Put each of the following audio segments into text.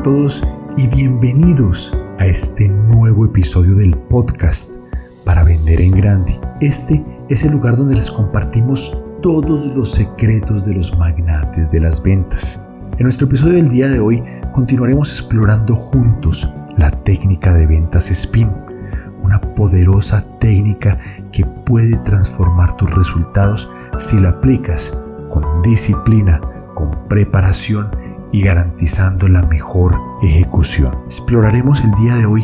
a todos y bienvenidos a este nuevo episodio del podcast para vender en grande. Este es el lugar donde les compartimos todos los secretos de los magnates de las ventas. En nuestro episodio del día de hoy continuaremos explorando juntos la técnica de ventas SPIN, una poderosa técnica que puede transformar tus resultados si la aplicas con disciplina, con preparación y garantizando la mejor ejecución. Exploraremos el día de hoy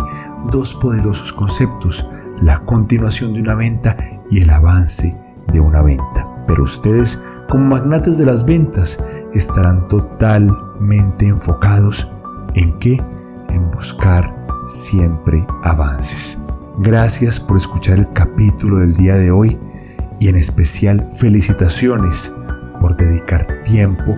dos poderosos conceptos, la continuación de una venta y el avance de una venta. Pero ustedes, como magnates de las ventas, estarán totalmente enfocados en qué? En buscar siempre avances. Gracias por escuchar el capítulo del día de hoy y en especial felicitaciones por dedicar tiempo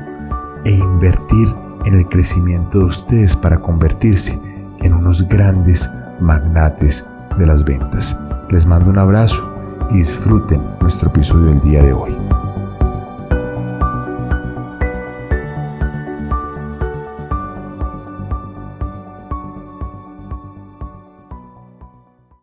e invertir en el crecimiento de ustedes para convertirse en unos grandes magnates de las ventas. Les mando un abrazo y disfruten nuestro episodio del día de hoy.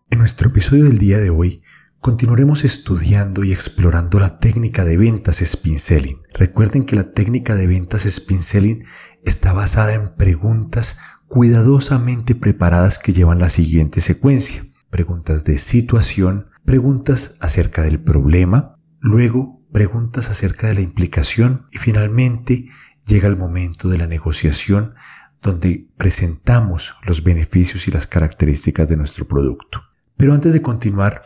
En nuestro episodio del día de hoy Continuaremos estudiando y explorando la técnica de ventas spin selling. Recuerden que la técnica de ventas spin selling está basada en preguntas cuidadosamente preparadas que llevan la siguiente secuencia. Preguntas de situación, preguntas acerca del problema, luego preguntas acerca de la implicación y finalmente llega el momento de la negociación donde presentamos los beneficios y las características de nuestro producto. Pero antes de continuar,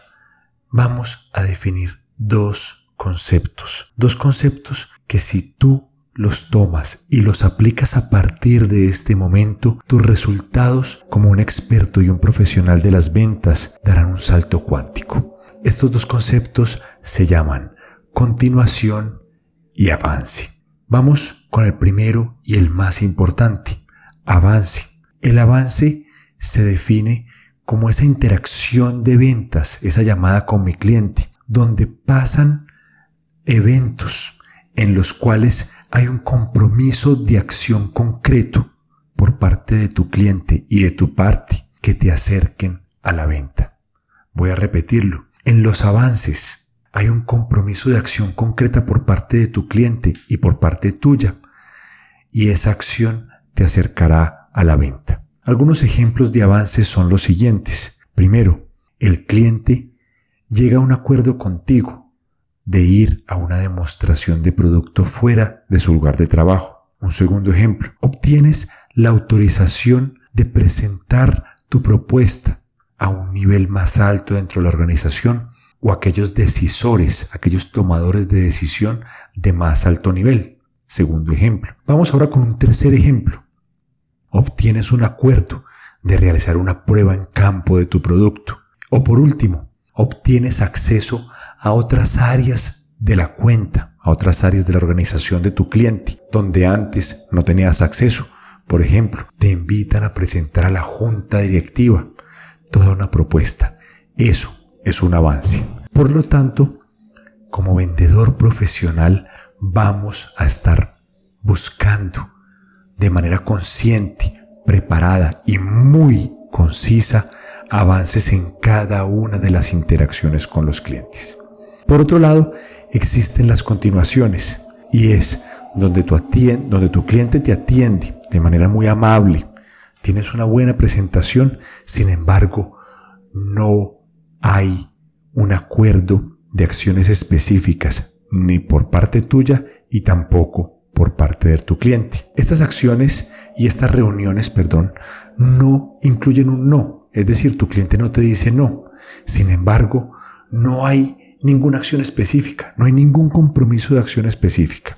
vamos a definir dos conceptos. Dos conceptos que si tú los tomas y los aplicas a partir de este momento, tus resultados como un experto y un profesional de las ventas darán un salto cuántico. Estos dos conceptos se llaman continuación y avance. Vamos con el primero y el más importante, avance. El avance se define como esa interacción de ventas, esa llamada con mi cliente, donde pasan eventos en los cuales hay un compromiso de acción concreto por parte de tu cliente y de tu parte que te acerquen a la venta. Voy a repetirlo. En los avances hay un compromiso de acción concreta por parte de tu cliente y por parte tuya y esa acción te acercará a la venta. Algunos ejemplos de avances son los siguientes. Primero, el cliente llega a un acuerdo contigo de ir a una demostración de producto fuera de su lugar de trabajo. Un segundo ejemplo, obtienes la autorización de presentar tu propuesta a un nivel más alto dentro de la organización o aquellos decisores, aquellos tomadores de decisión de más alto nivel. Segundo ejemplo. Vamos ahora con un tercer ejemplo obtienes un acuerdo de realizar una prueba en campo de tu producto. O por último, obtienes acceso a otras áreas de la cuenta, a otras áreas de la organización de tu cliente, donde antes no tenías acceso. Por ejemplo, te invitan a presentar a la junta directiva toda una propuesta. Eso es un avance. Por lo tanto, como vendedor profesional, vamos a estar buscando de manera consciente, preparada y muy concisa avances en cada una de las interacciones con los clientes. Por otro lado, existen las continuaciones y es donde tu, donde tu cliente te atiende de manera muy amable, tienes una buena presentación, sin embargo, no hay un acuerdo de acciones específicas ni por parte tuya y tampoco por parte de tu cliente. Estas acciones y estas reuniones, perdón, no incluyen un no. Es decir, tu cliente no te dice no. Sin embargo, no hay ninguna acción específica, no hay ningún compromiso de acción específica.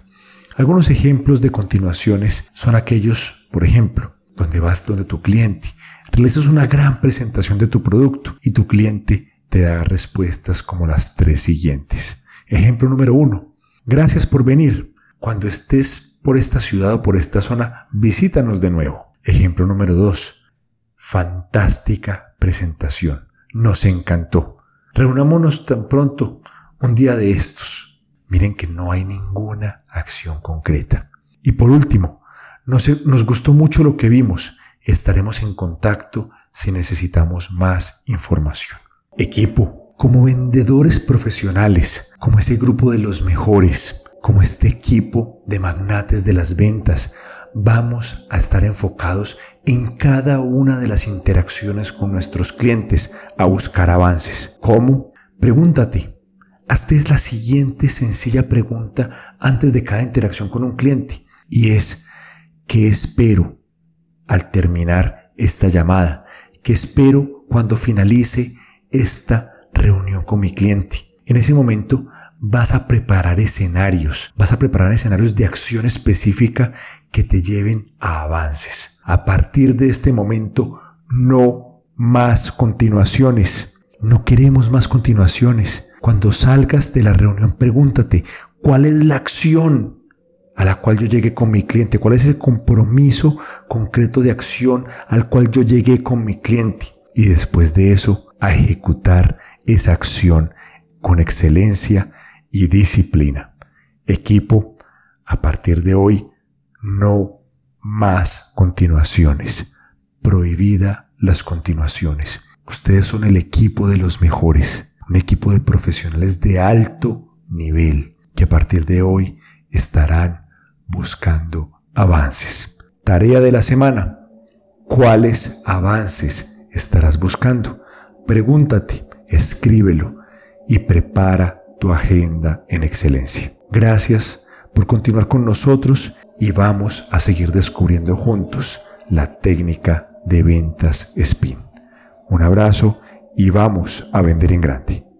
Algunos ejemplos de continuaciones son aquellos, por ejemplo, donde vas donde tu cliente, realizas una gran presentación de tu producto y tu cliente te da respuestas como las tres siguientes. Ejemplo número uno. Gracias por venir. Cuando estés por esta ciudad o por esta zona, visítanos de nuevo. Ejemplo número dos. Fantástica presentación. Nos encantó. Reunámonos tan pronto un día de estos. Miren que no hay ninguna acción concreta. Y por último, nos, nos gustó mucho lo que vimos. estaremos en contacto si necesitamos más información. Equipo, como vendedores profesionales, como ese grupo de los mejores, como este equipo de magnates de las ventas, vamos a estar enfocados en cada una de las interacciones con nuestros clientes a buscar avances. ¿Cómo? Pregúntate. Hazte la siguiente sencilla pregunta antes de cada interacción con un cliente y es, ¿qué espero al terminar esta llamada? ¿Qué espero cuando finalice esta reunión con mi cliente? En ese momento vas a preparar escenarios, vas a preparar escenarios de acción específica que te lleven a avances. A partir de este momento, no más continuaciones. No queremos más continuaciones. Cuando salgas de la reunión, pregúntate, ¿cuál es la acción a la cual yo llegué con mi cliente? ¿Cuál es el compromiso concreto de acción al cual yo llegué con mi cliente? Y después de eso, a ejecutar esa acción con excelencia y disciplina. Equipo, a partir de hoy, no más continuaciones. Prohibida las continuaciones. Ustedes son el equipo de los mejores, un equipo de profesionales de alto nivel que a partir de hoy estarán buscando avances. Tarea de la semana. ¿Cuáles avances estarás buscando? Pregúntate, escríbelo y prepara tu agenda en excelencia. Gracias por continuar con nosotros y vamos a seguir descubriendo juntos la técnica de ventas spin. Un abrazo y vamos a vender en grande.